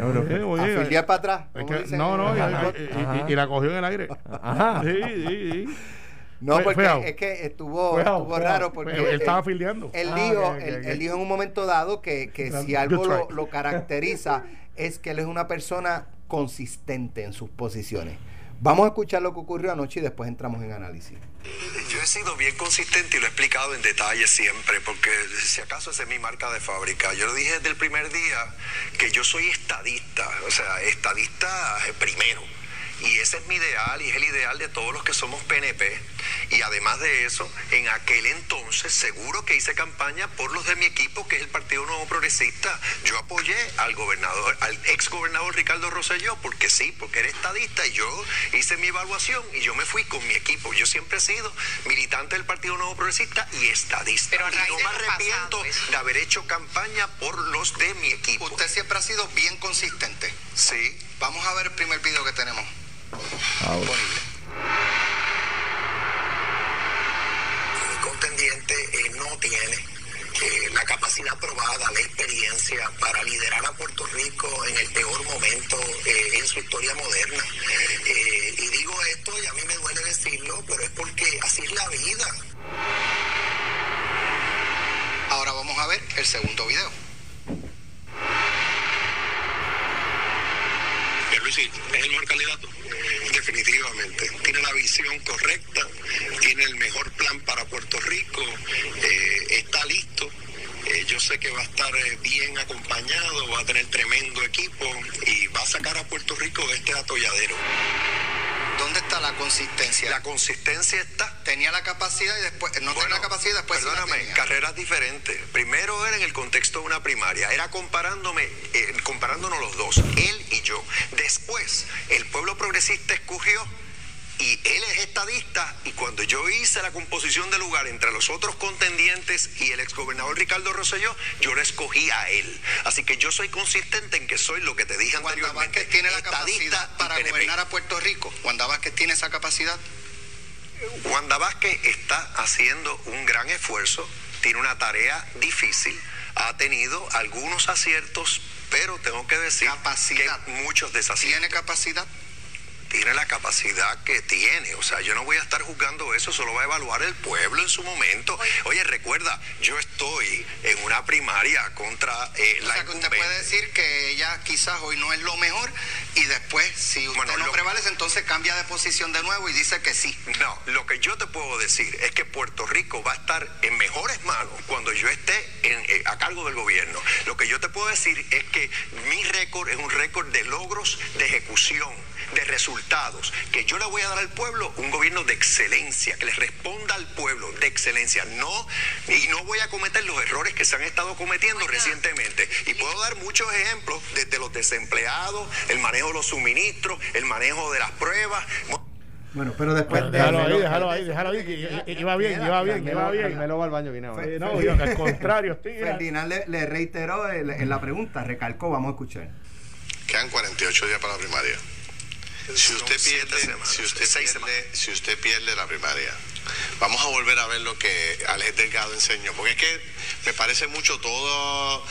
filiar para atrás. no, no, y, Ajá. y- y- Ajá. y la cogió en el aire. Ajá. Sí, sí, sí. No, Fue- porque fue es que estuvo, Fue estuvo fue raro porque Él, él estaba fildeando. Él Ah, dijo, él, dijo en un momento dado que, que si algo lo, lo caracteriza es que él es una persona consistente en sus posiciones. Vamos a escuchar lo que ocurrió anoche y después entramos en análisis. Yo he sido bien consistente y lo he explicado en detalle siempre, porque si acaso esa es mi marca de fábrica. Yo lo dije desde el primer día que yo soy estadista, o sea, estadista primero. Y ese es mi ideal y es el ideal de todos los que somos PNP. Y además de eso, en aquel entonces seguro que hice campaña por los de mi equipo, que es el Partido Nuevo Progresista. Yo apoyé al gobernador, al ex gobernador Ricardo Rosselló, porque sí, porque era estadista y yo hice mi evaluación y yo me fui con mi equipo. Yo siempre he sido militante del Partido Nuevo Progresista y estadista. Pero a y no me arrepiento pasado, eso. de haber hecho campaña por los de mi equipo. Usted siempre ha sido bien consistente. Sí. Vamos a ver el primer video que tenemos. Disponible. mi contendiente eh, no tiene eh, la capacidad probada, la experiencia para liderar a Puerto Rico en el peor momento eh, en su historia moderna. Atolladero. ¿Dónde está la consistencia? La consistencia está tenía la capacidad y después no Bueno, tenía la capacidad y después perdóname, carreras diferentes. Primero era en el contexto de una primaria, era comparándome, eh, comparándonos los dos, él y yo. Después, el pueblo progresista escogió y él es estadista y cuando yo hice la composición del lugar entre los otros contendientes y el exgobernador Ricardo Rosselló, yo lo escogí a él. Así que yo soy consistente en que soy lo que te dije Wanda anteriormente, Vázquez tiene la estadista capacidad para gobernar a Puerto Rico. Wanda Vázquez tiene esa capacidad. Wanda Vázquez está haciendo un gran esfuerzo, tiene una tarea difícil, ha tenido algunos aciertos, pero tengo que decir Capacidad. que muchos desaciertos. ¿Tiene capacidad? Tiene la capacidad que tiene, o sea, yo no voy a estar juzgando eso, solo va a evaluar el pueblo en su momento. Oye, recuerda, yo estoy en una primaria contra eh, O la sea que usted puede decir que ella quizás hoy no es lo mejor y después, si usted Bueno, no lo- prevalece, entonces cambia de posición de nuevo y dice que sí. No, lo que yo te puedo decir es que Puerto Rico va a estar en mejores manos cuando yo esté en, eh, a cargo del gobierno. Lo que yo te puedo decir es que mi récord es un récord de logros, de ejecución, de resultados, que yo le voy a dar al pueblo un gobierno de excelencia, que le responda al pueblo de excelencia. No, y no voy a cometer los errores que se han estado cometiendo recientemente. Y puedo dar muchos ejemplos desde los desempleados, el manejo de los suministros, el manejo de las pruebas. Bueno, pero después Bueno, de- déjalo ahí, déjalo ahí, déjalo ahí. que Iba bien, iba bien, iba bien. Carmelo va al baño, ahora. Eh, no, yo, al contrario, estoy. Ferdinand le, le reiteró en la pregunta, recalcó, vamos a escuchar. Quedan 48 días para la primaria. Si usted pierde, si usted pierde, si usted pierde la primaria, vamos a volver a ver lo que Alex Delgado enseñó, porque es que me parece mucho todo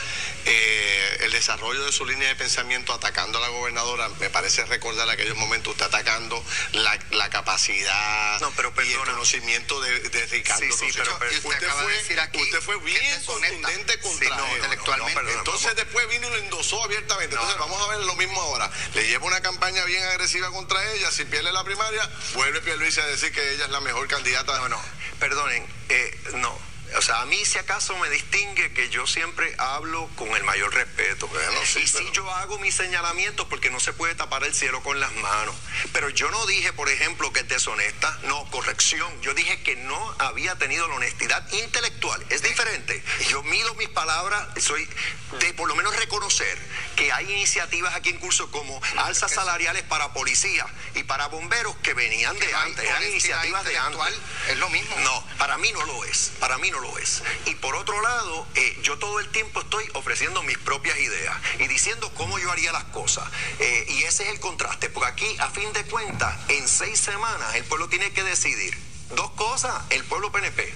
eh, el desarrollo de su línea de pensamiento atacando a la gobernadora, me parece recordar aquellos momentos usted atacando la, la capacidad No, pero y el conocimiento de, de Ricardo. Sí, sí, pero- usted, usted acaba de fue, decir aquí usted fue bien contundente contra Sí, no, él. intelectualmente. perdona, Entonces después vino y lo endosó abiertamente. Entonces vamos a ver lo mismo ahora. Le lleva una campaña bien agresiva contra ella. Si pierde la primaria, vuelve Pierluisi a decir que ella es la mejor candidata. No, no, perdonen, eh, no. O sea, a mí si acaso me distingue que yo siempre hablo con el mayor respeto. Bueno, sí, y sí pero- yo hago mis señalamientos porque no se puede tapar el cielo con las manos. Pero yo no dije, por ejemplo, que es deshonesta. No, corrección. Yo dije que no había tenido la honestidad intelectual. Es diferente. Yo mido mis palabras, soy de por lo menos reconocer que hay iniciativas aquí en curso como alzas salariales para policías y para bomberos que venían de antes, eran iniciativas de antes. es lo mismo. No, para mí no lo es, para mí no lo es. Y por otro lado, eh, yo todo el tiempo estoy ofreciendo mis propias ideas y diciendo cómo yo haría las cosas. Eh, y ese es el contraste, porque aquí, a fin de cuentas, en seis semanas el pueblo tiene que decidir dos cosas, el pueblo PNP.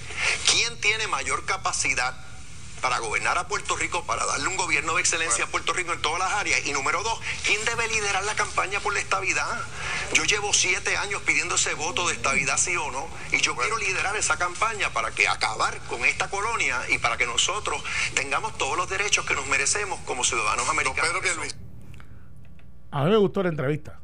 ¿Quién tiene mayor capacidad? Para gobernar a Puerto Rico, para darle un gobierno de excelencia a Puerto Rico en todas las áreas. Y número dos, ¿quién debe liderar la campaña por la estabilidad? Yo llevo siete años pidiendo ese voto de estabilidad, sí o no, y yo quiero liderar esa campaña para que acabar con esta colonia y para que nosotros tengamos todos los derechos que nos merecemos como ciudadanos Don americanos. Pedro. A mí me gustó la entrevista.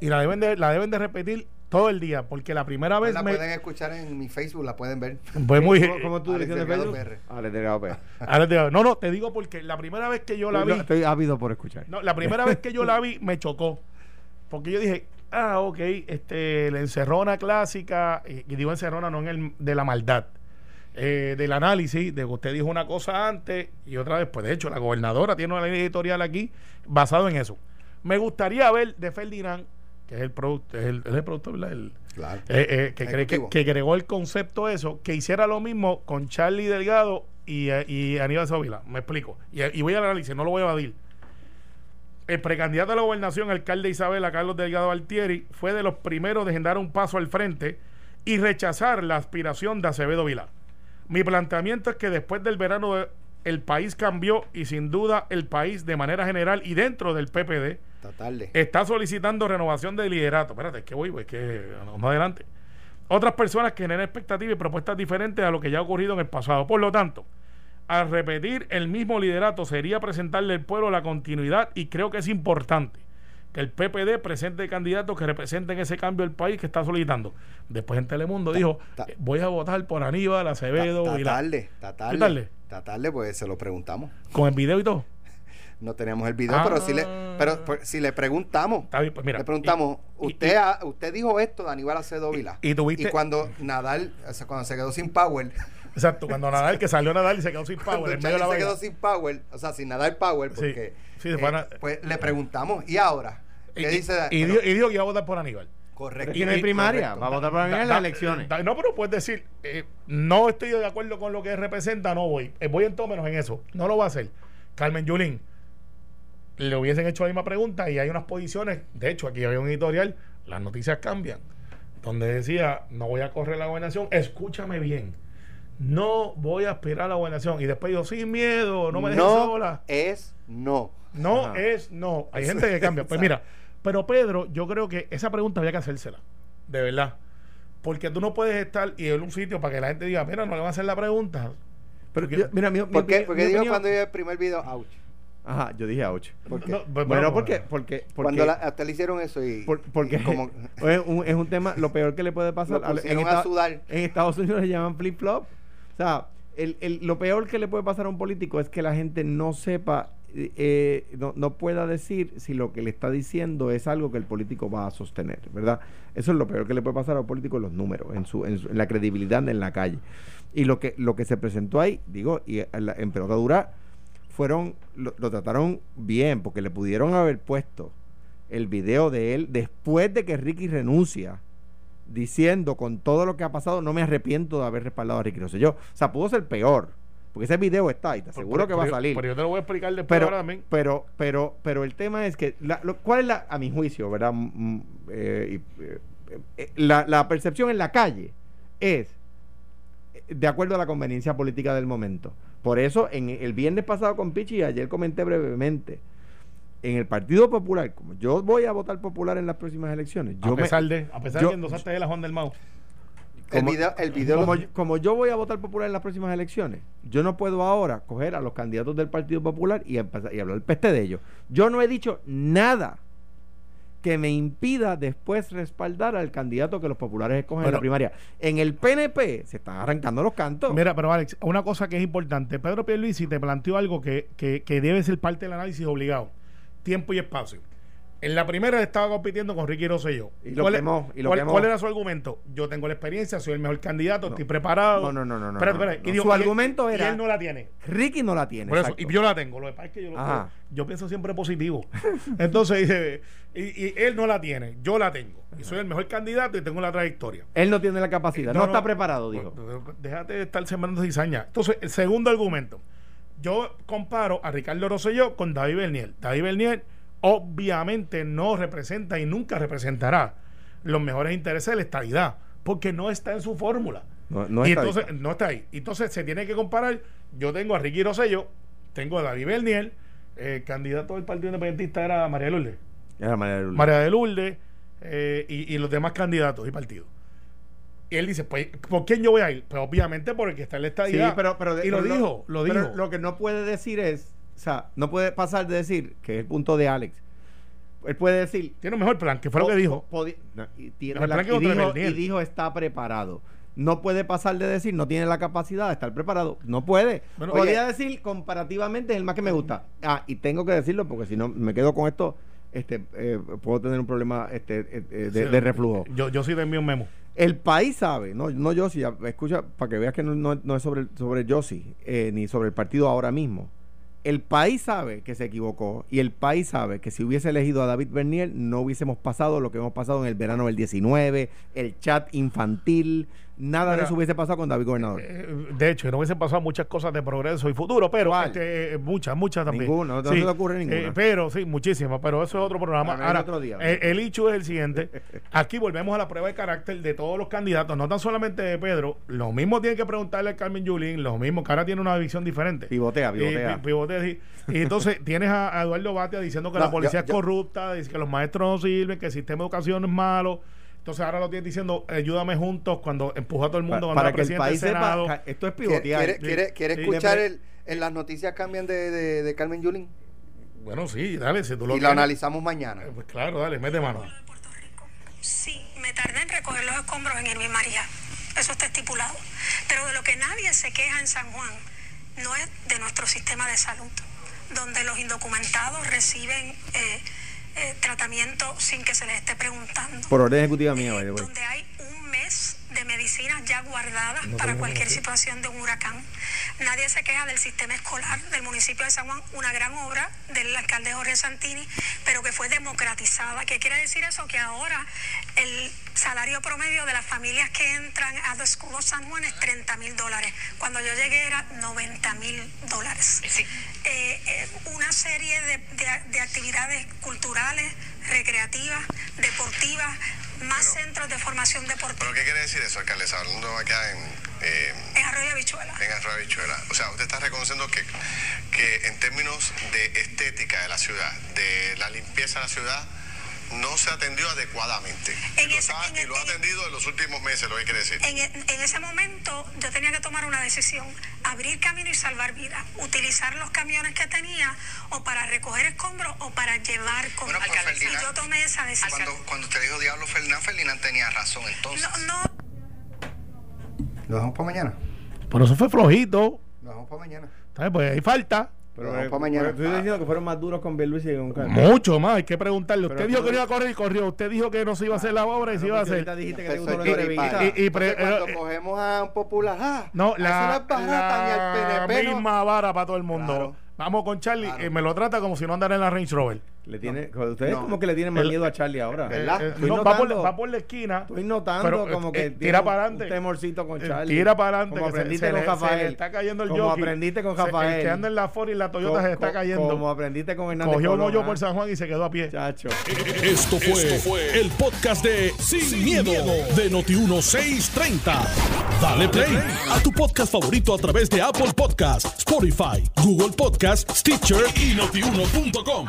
Y la deben de, la deben de repetir todo el día, porque la primera vez La me... pueden escuchar en mi Facebook, la pueden ver. Fue muy... ¿Cómo, cómo Alex dirección de Delgado? PR. Alex Delgado PR. Ahora te- No, no, te digo porque la primera vez que yo la vi... No, Estoy ávido por escuchar. No, la primera vez que yo la vi me chocó. Porque yo dije, ah, ok, este, la encerrona clásica, y, y digo encerrona no en el de la maldad, eh, del análisis, de que usted dijo una cosa antes y otra después. De hecho, la gobernadora tiene una línea editorial aquí basado en eso. Me gustaría ver de Ferdinand, que es el productor, es el, el. El- Claro. eh, eh, que, cree que, que agregó el concepto eso, que hiciera lo mismo con Charlie Delgado y, eh, y Aníbal Sovila. Me explico. Y, y voy al análisis, no lo voy a evadir. El precandidato a la gobernación, alcalde Isabela, Carlos Delgado Altieri, fue de los primeros en dar un paso al frente y rechazar la aspiración de Acevedo Vilá. Mi planteamiento es que después del verano el país cambió y sin duda el país de manera general y dentro del PPD Está tarde. está solicitando renovación de liderato. Espérate, es que voy, es que vamos adelante. Otras personas que generan expectativas y propuestas diferentes a lo que ya ha ocurrido en el pasado. Por lo tanto, al repetir el mismo liderato sería presentarle al pueblo la continuidad y creo que es importante que el PPD presente candidatos que representen ese cambio del país que está solicitando. Después en Telemundo dijo, ta- eh, voy a votar por Aníbal, Acevedo Está y la- tarde, está tarde. tarde? Está tarde, pues se lo preguntamos. con el video y todo. No teníamos el video, Ah. pero si le, pero, pues, si le preguntamos, Está bien, pues mira, le preguntamos, y- y- usted, y- ha- usted dijo esto de Aníbal Acevedo Vila. y tuviste- cuando Nadal, o sea, cuando se quedó sin power, Exacto, cuando Nadal, que salió Nadal y se quedó sin cuando power en medio de la se quedó sin power, o sea, sin Nadal power, Sí, porque sí, a na- pues le preguntamos, ¿y ahora? Y, ¿Qué dice? y, y dijo que iba a votar por Aníbal. correcto. Aquí no hay primaria. correcto. Va a votar por Aníbal en las elecciones. da- no, pero puedes decir, eh, no estoy de acuerdo con lo que representa, no voy. Eh, voy en todo menos en eso. No lo va a hacer. Carmen Yulín, le hubiesen hecho la misma pregunta y hay unas posiciones. De hecho, aquí había un editorial, las noticias cambian, donde decía, no voy a correr la gobernación. Escúchame bien. No voy a aspirar a la gobernación. Y después dijo, sin miedo, no me dejes no sola. es no. No Ajá. es no. Hay gente que cambia. Pues mira, pero Pedro, yo creo que esa pregunta había que hacérsela. De verdad. Porque tú no puedes estar y en un sitio para que la gente diga, mira, no le van a hacer la pregunta. Pero Porque- yo- mira, mi, mi ¿Por qué? Porque mi dijo opinión- cuando yo el primer video, ouch. Ajá, yo dije ouch. ¿Por qué? No, pues, Bueno, bueno, porque, porque, porque, Cuando la, a usted le hicieron eso y, por- porque y como es, un, es un tema, lo peor que le puede pasar. Lo al- pusieron a sudar. en Estados Unidos le llaman flip-flop. O sea, el, el- lo peor que le puede pasar a un político es que la gente no sepa, eh, no, no pueda decir si lo que le está diciendo es algo que el político va a sostener, ¿verdad? Eso es lo peor que le puede pasar a un político en los números, en, su, en, su- en la credibilidad en la calle. Y lo que, lo que se presentó ahí, digo, y en, la- en pelota dura, fueron, lo, lo trataron bien, porque le pudieron haber puesto el video de él después de que Ricky renuncia, diciendo con todo lo que ha pasado, no me arrepiento de haber respaldado a Ricky Rosselló. O sea, pudo ser peor, porque ese video está ahí, te aseguro pero- que va a salir. Pero yo te lo voy a explicar después Pero, también. pero, pero, pero el tema es que, la- lo- ¿cuál es la, a mi juicio, verdad? Mm, eh, y, eh, eh, la, la percepción en la calle es de acuerdo a la conveniencia política del momento. Por eso, en el viernes pasado con Pichi y ayer comenté brevemente, en el Partido Popular, como yo voy a votar popular en las próximas elecciones, yo a pesar de, a pesar de que endosaste de la Juan del Mau. El como- video, el video como, lo- yo- como yo voy a votar popular en las próximas elecciones, yo no puedo ahora coger a los candidatos del Partido Popular y, empezar- y hablar peste de ellos. Yo no he dicho nada que me impida después respaldar al candidato que los populares escogen en Bueno. la primaria. En el PNP se están arrancando los cantos. Mira, pero Alex, una cosa que es importante. Pedro Pierluisi te planteó algo que, que, que debe ser parte del análisis obligado. Tiempo y espacio. En la primera estaba compitiendo con Ricky Rosselló. Y lo ¿Cuál, quemó, y lo cuál- quemó. cuál era su argumento? Yo tengo la experiencia, soy el mejor candidato, No. estoy preparado. No, no, no, no, espérate. no. Y Su y- argumento y era- él no la tiene. Ricky no la tiene. Por eso, y yo la tengo. Lo que pasa es que yo, lo- yo pienso siempre positivo. Entonces dice, y, y él no la tiene, yo la tengo. Y soy el mejor candidato y tengo la trayectoria. Él no tiene la capacidad, no, No, está preparado, dijo. Déjate de estar sembrando cizaña. Entonces, el segundo argumento. Yo comparo a Ricardo Rosselló con David Bernier. David Bernier obviamente no representa y nunca representará los mejores intereses de la estabilidad, porque no está en su fórmula. No, no y está entonces, ahí. no está ahí. Entonces, se tiene que comparar. Yo tengo a Ricky Rosselló, tengo a David Bernier, el candidato del Partido Independentista era María Lourdes. De- María de Lourdes eh, y, y los demás candidatos y partidos. Y él dice, pues, ¿por quién yo voy a ir? Pues obviamente por el que está en la Sí, estadía. pero, pero y lo pero dijo, lo pero dijo. Lo que no puede decir es, o sea, no puede pasar de decir, que es el punto de Alex. Él puede decir. Tiene un mejor plan, que fue lo que dijo. no, y, tiene Mejor la- plan que y dijo, y dijo está preparado. No puede pasar de decir, no tiene la capacidad de estar preparado. No puede. Bueno, Podría oye. decir, comparativamente, es el más que me gusta. Ah, y tengo que decirlo porque si no me quedo con esto, este, eh, puedo tener un problema este, eh, eh, de, Sí, de reflujo. Yo, yo sí te envío un memo. El país sabe, no, no yo sí, escucha, para que veas que no, no- no es sobre, sobre yo sí, eh, ni sobre el partido ahora mismo. El país sabe que se equivocó y el país sabe que si hubiese elegido a David Bernier no hubiésemos pasado lo que hemos pasado en el verano del 19, el chat infantil, nada de Mira, eso hubiese pasado con David Gobernador. Eh, De hecho, no hubiesen pasado muchas cosas de progreso y futuro, pero este, eh, muchas, muchas también. Ninguna, no- no se te ocurre ninguna. eh, pero sí, muchísimas, pero eso es otro programa. Ahora, otro día. eh, el hecho es el siguiente. Aquí volvemos a la prueba de carácter de todos los candidatos, no tan solamente de Pedro. Lo mismo tiene que preguntarle a Carmen Yulín, lo mismo, que ahora tiene una visión diferente. Pivotea, pivotea. Eh, pi- pivotea, sí. Y entonces tienes a, a Eduardo Batia diciendo que No, la policía yo- es corrupta, dice que los maestros no sirven, que el sistema de educación es malo. Entonces ahora lo tienes diciendo, ayúdame juntos cuando empujó a todo el mundo para que el país sepa, esto es ¿Quiere, pivotear. quiere, quiere- quiere sí, escuchar el, en las noticias cambian de, de, de Carmen Yulín? Bueno, sí, dale, si tú lo Y lo analizamos mañana. Eh, Pues claro, dale, mete mano. Sí, me tardé en recoger los escombros en Irving María. Eso está estipulado. Pero de lo que nadie se queja en San Juan no es de nuestro sistema de salud, donde los indocumentados reciben eh, eh, tratamiento sin que se les esté preguntando. Por orden ejecutiva mía, Eh, the way. donde hay un mes de medicinas ya guardadas para cualquier situación de un huracán. Nadie se queja del sistema escolar del municipio de San Juan, una gran obra del alcalde Jorge Santini, pero que fue democratizada. ¿Qué quiere decir eso? Que ahora el salario promedio de las familias que entran a The School of San Juan es 30 mil dólares. Cuando yo llegué era 90 mil dólares. Eh, eh, una serie de, de- de actividades culturales, recreativas, deportivas, más centros de formación deportiva ¿Pero qué quiere decir eso, alcaldesa? Hablando acá en, eh, en Arroyo Habichuela. en Arroyo Habichuela. O sea, usted está reconociendo que, que en términos de estética de la ciudad, de la limpieza de la ciudad, no se atendió adecuadamente. En y, lo ese- está- en y el- lo ha en- atendido en los últimos meses, lo que quiere decir. En, e- en ese momento yo tenía que tomar una decisión, abrir camino y salvar vidas, utilizar los camiones que tenía o para recoger escombros o para llevar con Bueno, pues, y Ferdinand, yo tomé esa decisión. Cuando, cuando usted dijo Diablo Ferdinand, Ferdinand tenía razón entonces. No, no, ¿Lo dejamos para mañana? Pero eso fue flojito. Lo dejamos para mañana. ¿sabes? Pues hay falta. Pero, Vamos eh, pa' mañana. pero estoy diciendo que fueron más duros con Luis y con Carmen. Mucho más, hay que preguntarle. Usted Pero dijo que no iba a correr y corrió. Usted dijo que no se iba a hacer la obra y se iba a hacer. dijiste que y- y- Entonces, cuando eh, cogemos a un popular, ah, No, la, no barata la PNP. no. misma vara para todo el mundo. Claro. Vamos con Charlie. Claro. eh, me lo trata como si no andara en la Range Rover. Le tiene, ustedes No. como que le tienen más El- miedo a Charlie ahora. ¿Verdad? Eh, no, va, por, notando- va por la esquina. Estoy notando pero, como eh, que eh, tira para un adelante. temorcito con Eh, Charlie. Tira para adelante. Como aprendiste se con se Rafael. le está cayendo el Como jockey. aprendiste con Se- Rafael. El que anda en la Ford y la Toyota Co- se está co- cayendo. Como aprendiste con Hernández Cogió un hoyo por San Juan y se quedó a pie. Chacho. Esto fue, el podcast de Sin, miedo, de Noti1630. Dale play a tu podcast favorito a través de Apple Podcasts, Spotify, Google Podcasts, Stitcher y notiuno.com.